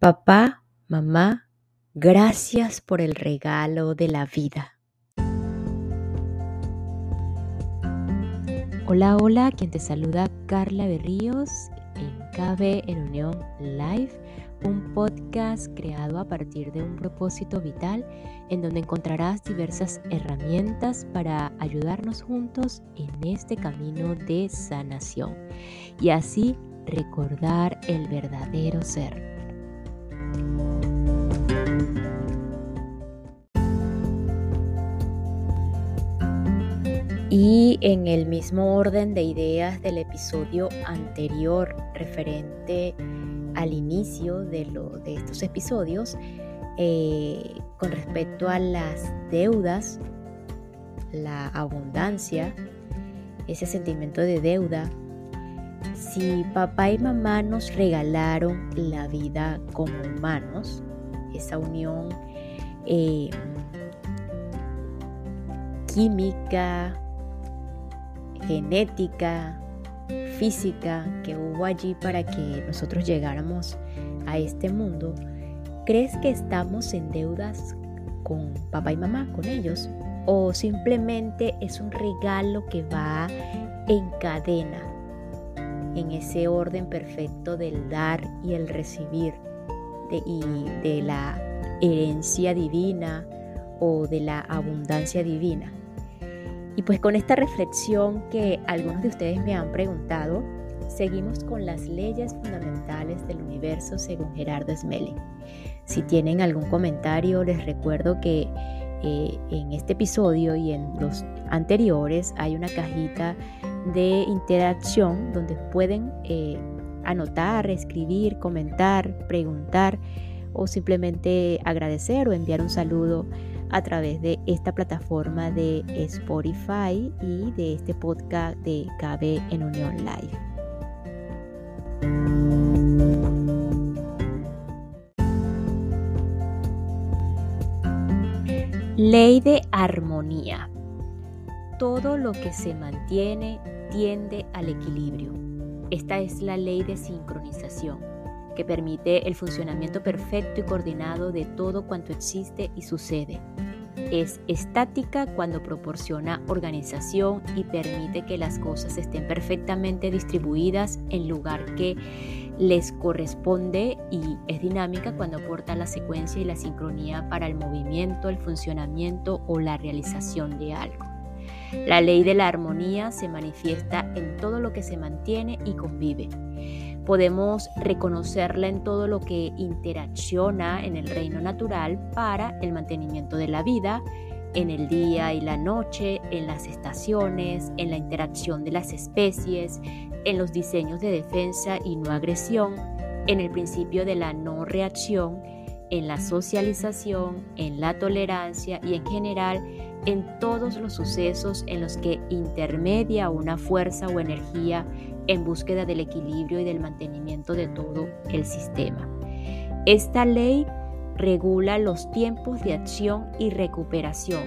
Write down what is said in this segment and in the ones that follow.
Papá, mamá, gracias por el regalo de la vida. Hola, hola, quien te saluda Carla Berríos en KB en Unión Live, un podcast creado a partir de un propósito vital en donde encontrarás diversas herramientas para ayudarnos juntos en este camino de sanación y así recordar el verdadero ser. Y en el mismo orden de ideas del episodio anterior referente al inicio de, de estos episodios, eh, con respecto a las deudas, la abundancia, ese sentimiento de deuda, si papá y mamá nos regalaron la vida como humanos, esa unión eh, química, genética, física que hubo allí para que nosotros llegáramos a este mundo, ¿crees que estamos en deudas con papá y mamá, con ellos? ¿O simplemente es un regalo que va en cadena, en ese orden perfecto del dar y el recibir, y de la herencia divina o de la abundancia divina? Y pues con esta reflexión que algunos de ustedes me han preguntado, seguimos con las leyes fundamentales del universo según Gerardo Smelling. Si tienen algún comentario, les recuerdo que eh, en este episodio y en los anteriores hay una cajita de interacción donde pueden eh, anotar, escribir, comentar, preguntar o simplemente agradecer o enviar un saludo a través de esta plataforma de Spotify y de este podcast de KB en Unión Live. Ley de armonía. Todo lo que se mantiene tiende al equilibrio. Esta es la ley de sincronización que permite el funcionamiento perfecto y coordinado de todo cuanto existe y sucede. Es estática cuando proporciona organización y permite que las cosas estén perfectamente distribuidas en lugar que les corresponde y es dinámica cuando aporta la secuencia y la sincronía para el movimiento, el funcionamiento o la realización de algo. La ley de la armonía se manifiesta en todo lo que se mantiene y convive. Podemos reconocerla en todo lo que interacciona en el reino natural para el mantenimiento de la vida, en el día y la noche, en las estaciones, en la interacción de las especies, en los diseños de defensa y no agresión, en el principio de la no reacción, en la socialización, en la tolerancia y en general en todos los sucesos en los que intermedia una fuerza o energía en búsqueda del equilibrio y del mantenimiento de todo el sistema. Esta ley regula los tiempos de acción y recuperación,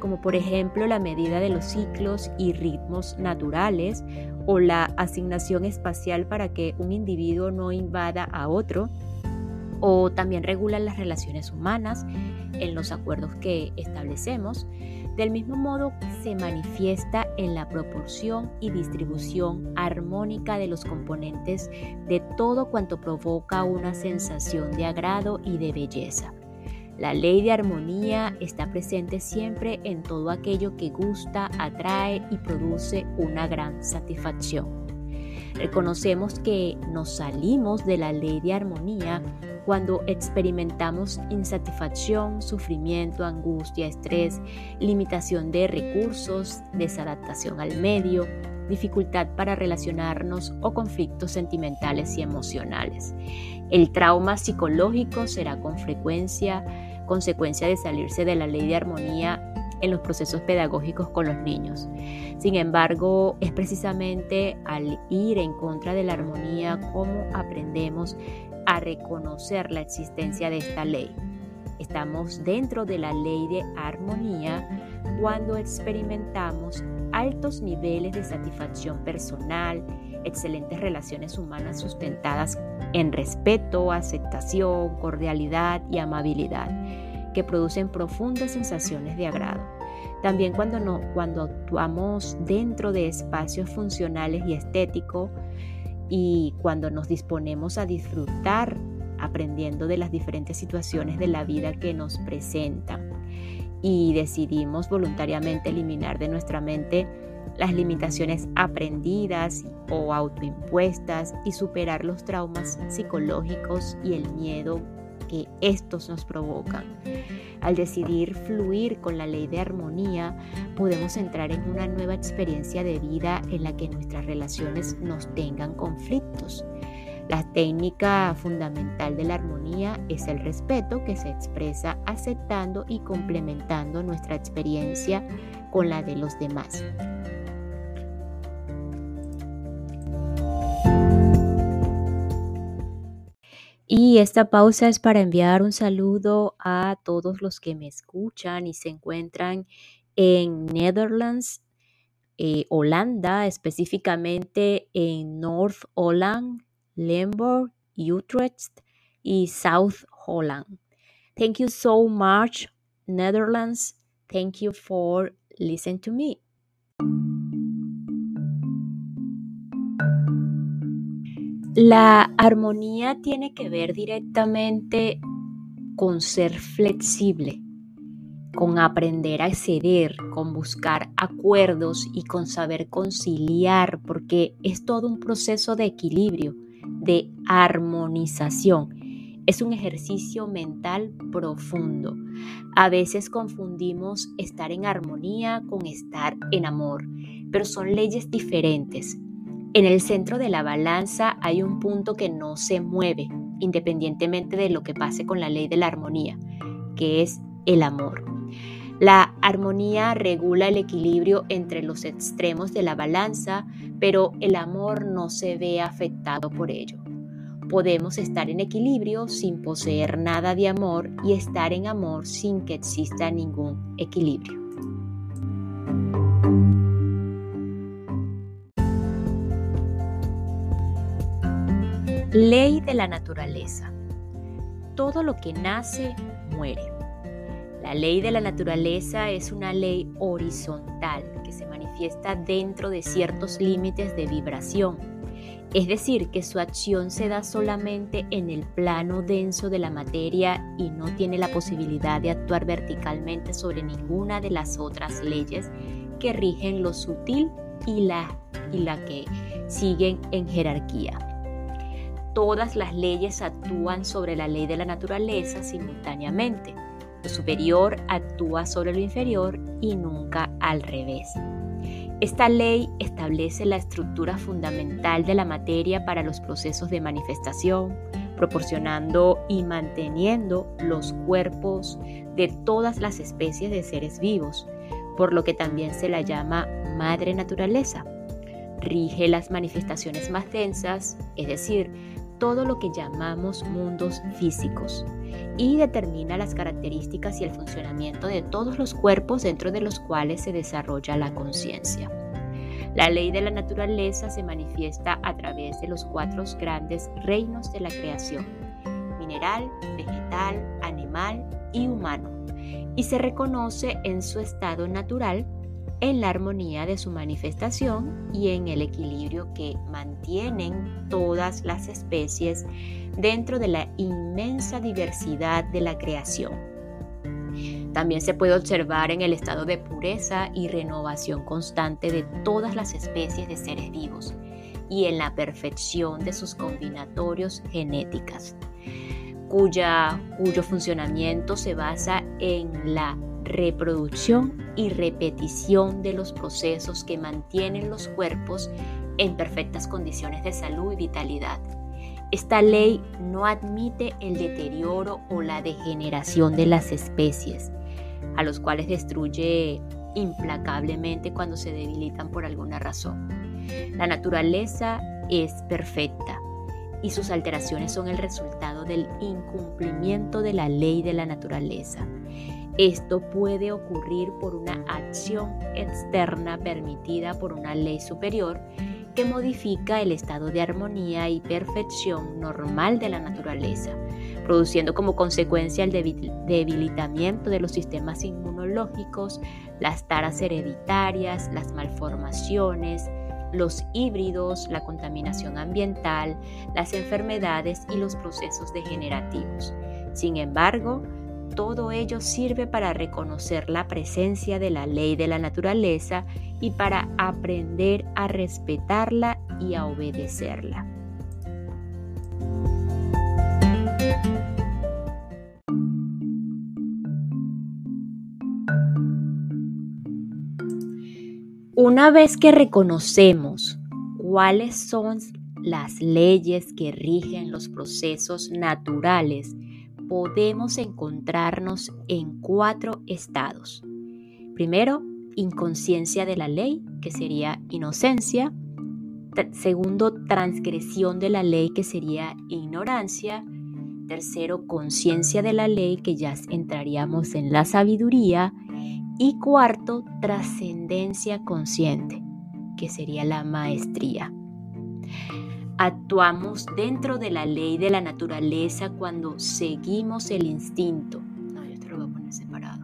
como por ejemplo la medida de los ciclos y ritmos naturales o la asignación espacial para que un individuo no invada a otro, o también regula las relaciones humanas en los acuerdos que establecemos, del mismo modo se manifiesta en la proporción y distribución armónica de los componentes de todo cuanto provoca una sensación de agrado y de belleza. La ley de armonía está presente siempre en todo aquello que gusta, atrae y produce una gran satisfacción. Reconocemos que nos salimos de la ley de armonía cuando experimentamos insatisfacción, sufrimiento, angustia, estrés, limitación de recursos, desadaptación al medio, dificultad para relacionarnos o conflictos sentimentales y emocionales. El trauma psicológico será con frecuencia consecuencia de salirse de la ley de armonía en los procesos pedagógicos con los niños. Sin embargo, es precisamente al ir en contra de la armonía como aprendemos a reconocer la existencia de esta ley. Estamos dentro de la ley de armonía cuando experimentamos altos niveles de satisfacción personal, excelentes relaciones humanas sustentadas en respeto, aceptación, cordialidad y amabilidad, que producen profundas sensaciones de agrado. También cuando, no, cuando actuamos dentro de espacios funcionales y estéticos y cuando nos disponemos a disfrutar aprendiendo de las diferentes situaciones de la vida que nos presentan y decidimos voluntariamente eliminar de nuestra mente las limitaciones aprendidas o autoimpuestas y superar los traumas psicológicos y el miedo estos nos provocan. Al decidir fluir con la ley de armonía, podemos entrar en una nueva experiencia de vida en la que nuestras relaciones nos tengan conflictos. La técnica fundamental de la armonía es el respeto que se expresa aceptando y complementando nuestra experiencia con la de los demás. Y esta pausa es para enviar un saludo a todos los que me escuchan y se encuentran en Netherlands, eh, Holanda, específicamente en North Holland, Limburg, Utrecht y South Holland. Thank you so much, Netherlands. Thank you for listening to me. La armonía tiene que ver directamente con ser flexible, con aprender a ceder, con buscar acuerdos y con saber conciliar, porque es todo un proceso de equilibrio, de armonización. Es un ejercicio mental profundo. A veces confundimos estar en armonía con estar en amor, pero son leyes diferentes. En el centro de la balanza hay un punto que no se mueve, independientemente de lo que pase con la ley de la armonía, que es el amor. La armonía regula el equilibrio entre los extremos de la balanza, pero el amor no se ve afectado por ello. Podemos estar en equilibrio sin poseer nada de amor y estar en amor sin que exista ningún equilibrio. Ley de la naturaleza. Todo lo que nace muere. La ley de la naturaleza es una ley horizontal que se manifiesta dentro de ciertos límites de vibración. Es decir, que su acción se da solamente en el plano denso de la materia y no tiene la posibilidad de actuar verticalmente sobre ninguna de las otras leyes que rigen lo sutil y la, y la que siguen en jerarquía todas las leyes actúan sobre la ley de la naturaleza simultáneamente. Lo superior actúa sobre lo inferior y nunca al revés. Esta ley establece la estructura fundamental de la materia para los procesos de manifestación, proporcionando y manteniendo los cuerpos de todas las especies de seres vivos, por lo que también se la llama madre naturaleza. Rige las manifestaciones más densas, es decir, todo lo que llamamos mundos físicos y determina las características y el funcionamiento de todos los cuerpos dentro de los cuales se desarrolla la conciencia. La ley de la naturaleza se manifiesta a través de los cuatro grandes reinos de la creación, mineral, vegetal, animal y humano, y se reconoce en su estado natural en la armonía de su manifestación y en el equilibrio que mantienen todas las especies dentro de la inmensa diversidad de la creación. También se puede observar en el estado de pureza y renovación constante de todas las especies de seres vivos y en la perfección de sus combinatorios genéticas, cuya, cuyo funcionamiento se basa en la reproducción y repetición de los procesos que mantienen los cuerpos en perfectas condiciones de salud y vitalidad. Esta ley no admite el deterioro o la degeneración de las especies, a los cuales destruye implacablemente cuando se debilitan por alguna razón. La naturaleza es perfecta y sus alteraciones son el resultado del incumplimiento de la ley de la naturaleza. Esto puede ocurrir por una acción externa permitida por una ley superior que modifica el estado de armonía y perfección normal de la naturaleza, produciendo como consecuencia el debilitamiento de los sistemas inmunológicos, las taras hereditarias, las malformaciones, los híbridos, la contaminación ambiental, las enfermedades y los procesos degenerativos. Sin embargo, todo ello sirve para reconocer la presencia de la ley de la naturaleza y para aprender a respetarla y a obedecerla. Una vez que reconocemos cuáles son las leyes que rigen los procesos naturales, podemos encontrarnos en cuatro estados. Primero, inconsciencia de la ley, que sería inocencia. Segundo, transgresión de la ley, que sería ignorancia. Tercero, conciencia de la ley, que ya entraríamos en la sabiduría. Y cuarto, trascendencia consciente, que sería la maestría. Actuamos dentro de la ley de la naturaleza cuando seguimos el instinto. No, yo te lo voy a poner separado.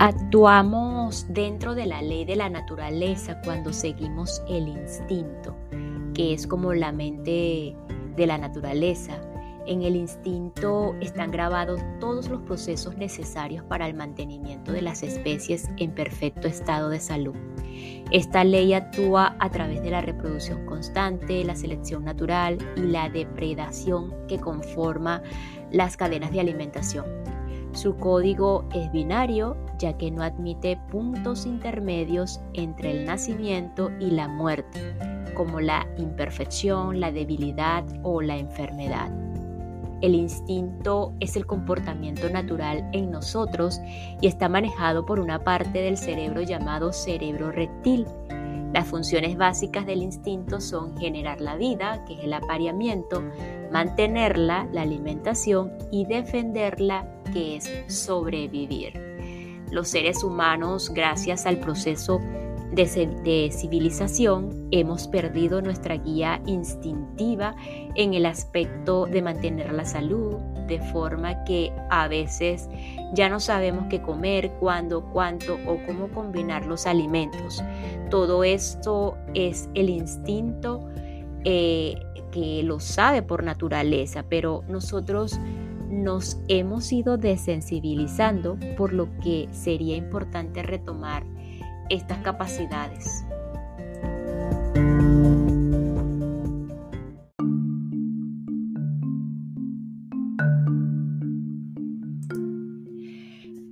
Actuamos dentro de la ley de la naturaleza cuando seguimos el instinto, que es como la mente de la naturaleza en el instinto están grabados todos los procesos necesarios para el mantenimiento de las especies en perfecto estado de salud. Esta ley actúa a través de la reproducción constante, la selección natural y la depredación que conforma las cadenas de alimentación. Su código es binario, ya que no admite puntos intermedios entre el nacimiento y la muerte, como la imperfección, la debilidad o la enfermedad. El instinto es el comportamiento natural en nosotros y está manejado por una parte del cerebro llamado cerebro reptil. Las funciones básicas del instinto son generar la vida, que es el apareamiento, mantenerla, la alimentación, y defenderla, que es sobrevivir. Los seres humanos, gracias al proceso de, civilización hemos perdido nuestra guía instintiva en el aspecto de mantener la salud, de forma que a veces ya no sabemos qué comer, cuándo, cuánto o cómo combinar los alimentos. Todo esto es el instinto eh, que lo sabe por naturaleza, pero nosotros nos hemos ido desensibilizando, por lo que sería importante retomar estas capacidades.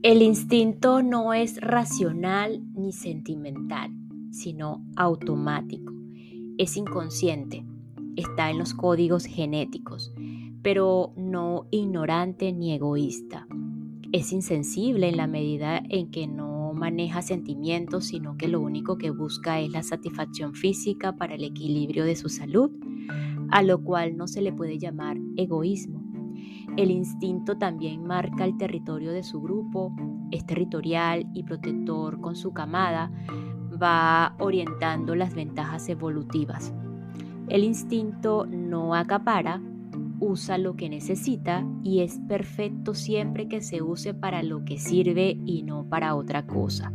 El instinto no es racional ni sentimental, sino automático. Es inconsciente, está en los códigos genéticos, pero no ignorante ni egoísta. Es insensible en la medida en que no maneja sentimientos, sino que lo único que busca es la satisfacción física para el equilibrio de su salud, a lo cual no se le puede llamar egoísmo. El instinto también marca el territorio de su grupo, es territorial y protector con su camada, va orientando las ventajas evolutivas. El instinto no acapara, usa lo que necesita y es perfecto siempre que se use para lo que sirve y no para otra cosa.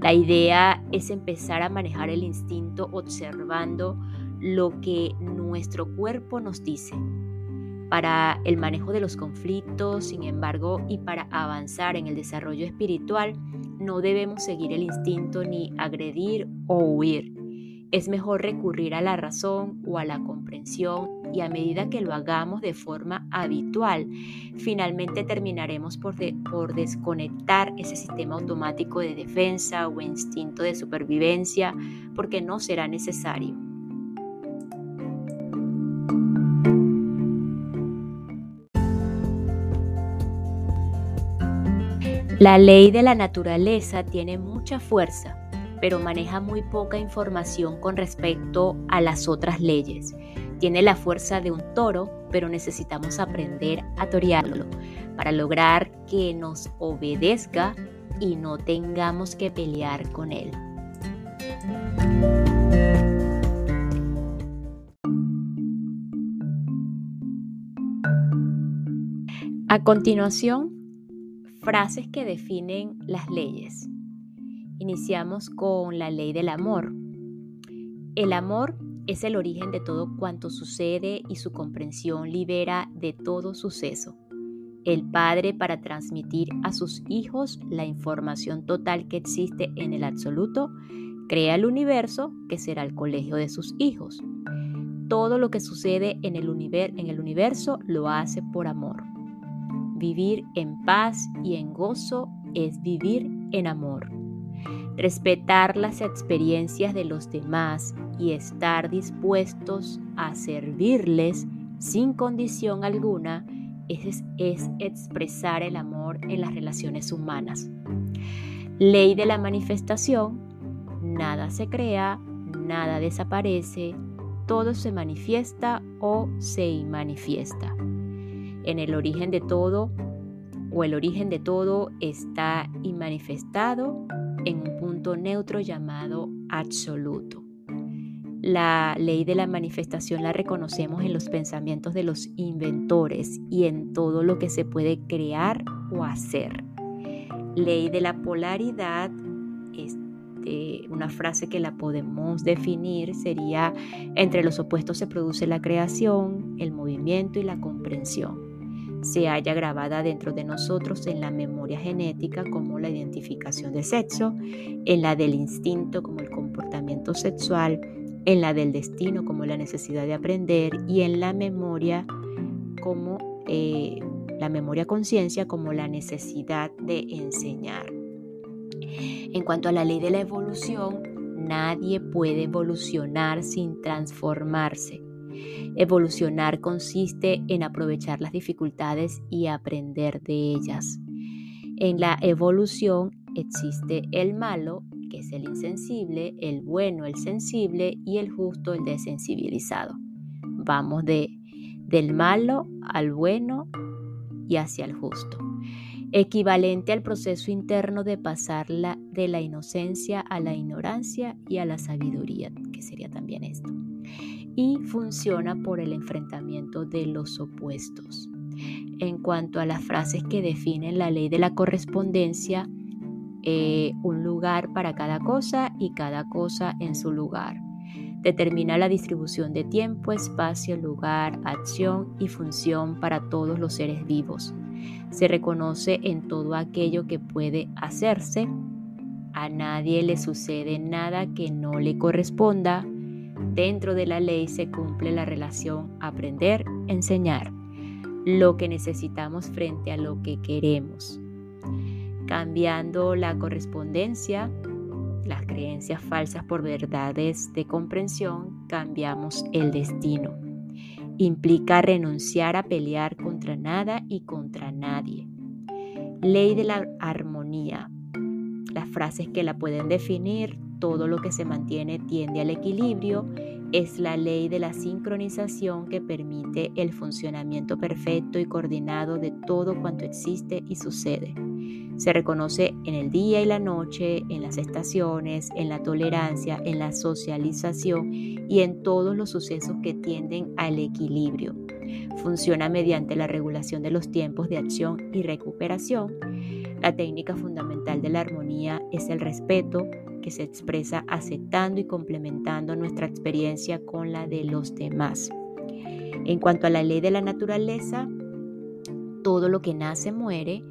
La idea es empezar a manejar el instinto observando lo que nuestro cuerpo nos dice. Para el manejo de los conflictos, sin embargo, y para avanzar en el desarrollo espiritual, no debemos seguir el instinto ni agredir o huir. Es mejor recurrir a la razón o a la comprensión y a medida que lo hagamos de forma habitual, finalmente terminaremos por, por desconectar ese sistema automático de defensa o instinto de supervivencia porque no será necesario. La ley de la naturaleza tiene mucha fuerza, pero maneja muy poca información con respecto a las otras leyes. Tiene la fuerza de un toro, pero necesitamos aprender a torearlo. para lograr que nos obedezca y no tengamos que pelear con él. A continuación, frases que definen las leyes. Iniciamos con la ley del amor. El amor es el origen de todo cuanto sucede y su comprensión libera de todo suceso. El padre para transmitir a sus hijos la información total que existe en el absoluto, crea el universo que será el colegio de sus hijos. Todo lo que sucede en el, en el universo lo hace por amor. Vivir en paz y en gozo es vivir en amor. Respetar las experiencias de los demás y estar dispuestos a servirles sin condición alguna es, es, expresar el amor en las relaciones humanas. Ley de la manifestación, nada se crea, nada desaparece, todo se manifiesta o se manifiesta en el origen de todo o el origen de todo está manifestado en un punto neutro llamado absoluto. La ley de la manifestación la reconocemos en los pensamientos de los inventores y en todo lo que se puede crear o hacer. Ley de la polaridad, este, una frase que la podemos definir sería, entre los opuestos se produce la creación, el movimiento y la comprensión se halla grabada dentro de nosotros en la memoria genética como la identificación de sexo, en la del instinto como el comportamiento sexual, en la del destino como la necesidad de aprender y en la memoria como eh, la memoria conciencia como la necesidad de enseñar. En cuanto a la ley de la evolución, nadie puede evolucionar sin transformarse. Evolucionar consiste en aprovechar las dificultades y aprender de ellas. En la evolución existe el malo, que es el insensible, el bueno, el sensible y el justo, el desensibilizado. Vamos de, del malo al bueno y hacia el justo. Equivalente al proceso interno de pasar de la inocencia a la ignorancia y a la sabiduría, que sería también esto y funciona por el enfrentamiento de los opuestos. En cuanto a las frases que definen la ley de la correspondencia, eh, un lugar para cada cosa y cada cosa en su lugar. Determina la distribución de tiempo, espacio, lugar, acción y función para todos los seres vivos. Se reconoce en todo aquello que puede hacerse. A nadie le sucede nada que no le corresponda Dentro de la ley se cumple la relación aprender-enseñar, lo que necesitamos frente a lo que queremos. Cambiando la correspondencia, las creencias falsas por verdades de comprensión, cambiamos el destino. Implica renunciar a pelear contra nada y contra nadie. Ley de la armonía. Las frases que la pueden definir todo lo que se mantiene tiende al equilibrio, es la ley de la sincronización que permite el funcionamiento perfecto y coordinado de todo cuanto existe y sucede. Se reconoce en el día y la noche, en las estaciones, en la tolerancia, en la socialización y en todos los sucesos que tienden al equilibrio. Funciona mediante la regulación de los tiempos de acción y recuperación. La técnica fundamental de la armonía es el respeto, que se expresa aceptando y complementando nuestra experiencia con la de los demás. En cuanto a la ley de la naturaleza, todo lo que nace muere.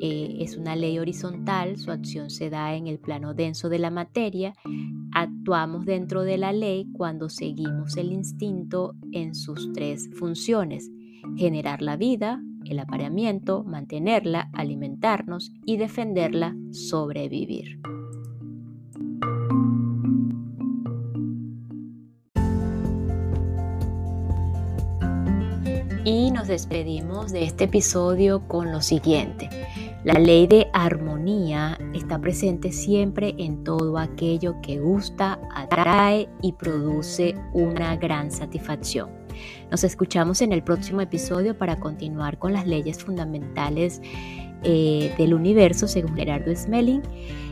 Eh, es una ley horizontal, su acción se da en el plano denso de la materia. Actuamos dentro de la ley cuando seguimos el instinto en sus tres funciones. Generar la vida, el apareamiento, mantenerla, alimentarnos y defenderla, sobrevivir. Y nos despedimos de este episodio con lo siguiente. La ley de armonía está presente siempre en todo aquello que gusta, atrae y produce una gran satisfacción. Nos escuchamos en el próximo episodio para continuar con las leyes fundamentales eh, del universo según Gerardo Smelling.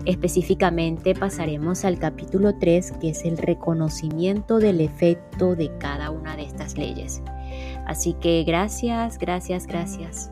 Específicamente pasaremos al capítulo 3 que es el reconocimiento del efecto de cada una de estas leyes. Así que gracias, gracias, gracias.